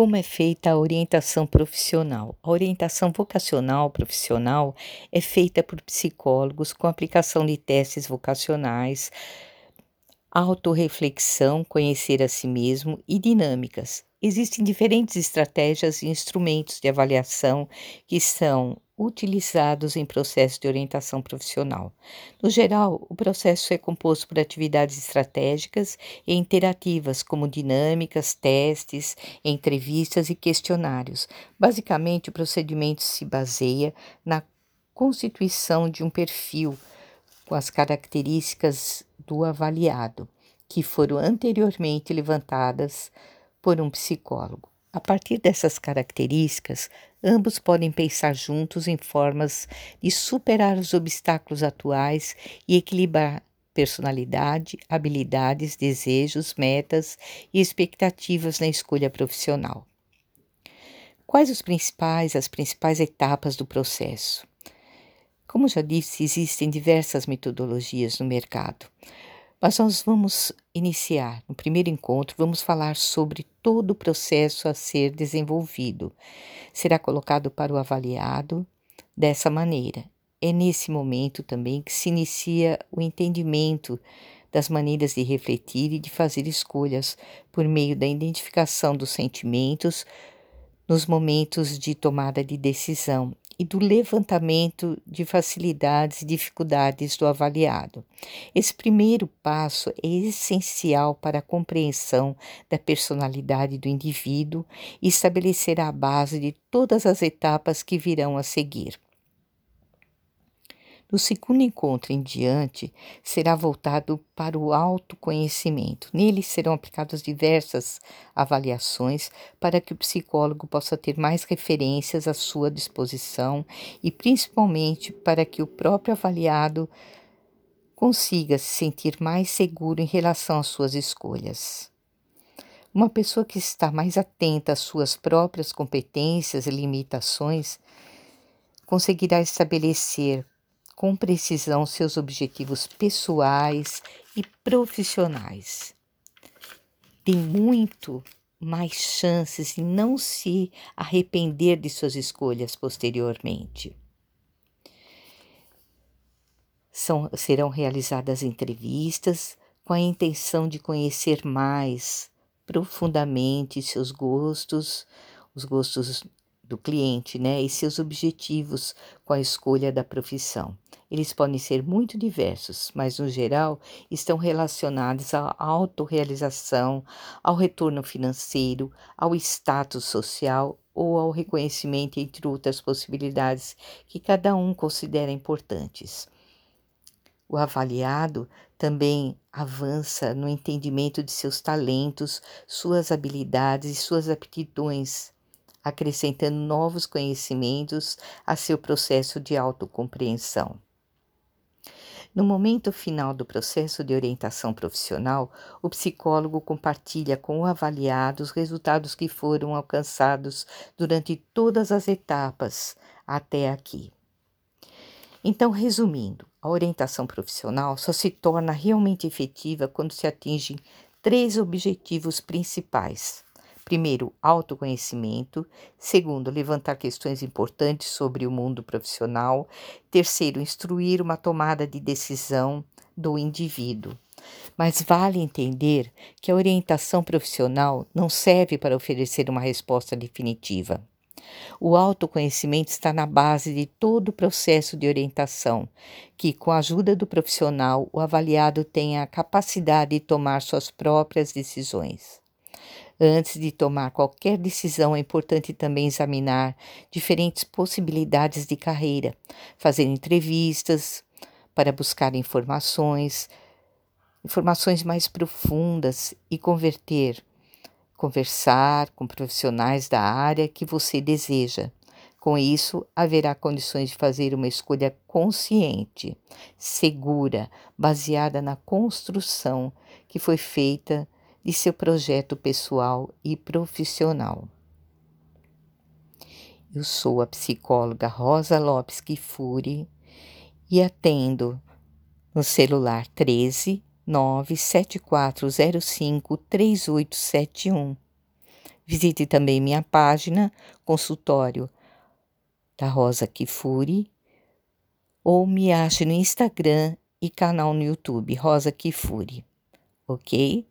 Como é feita a orientação profissional? A orientação vocacional profissional é feita por psicólogos com aplicação de testes vocacionais, autorreflexão, conhecer a si mesmo e dinâmicas. Existem diferentes estratégias e instrumentos de avaliação que são utilizados em processo de orientação profissional. No geral, o processo é composto por atividades estratégicas e interativas, como dinâmicas, testes, entrevistas e questionários. Basicamente, o procedimento se baseia na constituição de um perfil com as características do avaliado, que foram anteriormente levantadas por um psicólogo. A partir dessas características, ambos podem pensar juntos em formas de superar os obstáculos atuais e equilibrar personalidade, habilidades, desejos, metas e expectativas na escolha profissional. Quais os principais, as principais etapas do processo? Como já disse, existem diversas metodologias no mercado. Mas nós vamos iniciar. No primeiro encontro, vamos falar sobre todo o processo a ser desenvolvido. Será colocado para o avaliado dessa maneira. É nesse momento também que se inicia o entendimento das maneiras de refletir e de fazer escolhas por meio da identificação dos sentimentos nos momentos de tomada de decisão e do levantamento de facilidades e dificuldades do avaliado. Esse primeiro passo é essencial para a compreensão da personalidade do indivíduo e estabelecerá a base de todas as etapas que virão a seguir. No segundo encontro em diante, será voltado para o autoconhecimento. Nele serão aplicadas diversas avaliações para que o psicólogo possa ter mais referências à sua disposição e, principalmente, para que o próprio avaliado consiga se sentir mais seguro em relação às suas escolhas. Uma pessoa que está mais atenta às suas próprias competências e limitações conseguirá estabelecer com precisão seus objetivos pessoais e profissionais. Tem muito mais chances de não se arrepender de suas escolhas posteriormente. São, serão realizadas entrevistas com a intenção de conhecer mais profundamente seus gostos, os gostos do cliente, né, e seus objetivos com a escolha da profissão. Eles podem ser muito diversos, mas no geral estão relacionados à autorrealização, ao retorno financeiro, ao status social ou ao reconhecimento, entre outras possibilidades que cada um considera importantes. O avaliado também avança no entendimento de seus talentos, suas habilidades e suas aptidões acrescentando novos conhecimentos a seu processo de autocompreensão. No momento final do processo de orientação profissional, o psicólogo compartilha com o avaliado os resultados que foram alcançados durante todas as etapas até aqui. Então, resumindo, a orientação profissional só se torna realmente efetiva quando se atingem três objetivos principais: Primeiro, autoconhecimento. Segundo, levantar questões importantes sobre o mundo profissional. Terceiro, instruir uma tomada de decisão do indivíduo. Mas vale entender que a orientação profissional não serve para oferecer uma resposta definitiva. O autoconhecimento está na base de todo o processo de orientação, que, com a ajuda do profissional, o avaliado tenha a capacidade de tomar suas próprias decisões. Antes de tomar qualquer decisão, é importante também examinar diferentes possibilidades de carreira, fazer entrevistas para buscar informações, informações mais profundas e converter, conversar com profissionais da área que você deseja. Com isso, haverá condições de fazer uma escolha consciente, segura, baseada na construção que foi feita de seu projeto pessoal e profissional. Eu sou a psicóloga Rosa Lopes Kifuri e atendo no celular 13 97405 3871. Visite também minha página, consultório da Rosa Kifuri, ou me ache no Instagram e canal no YouTube, Rosa Kifuri, ok?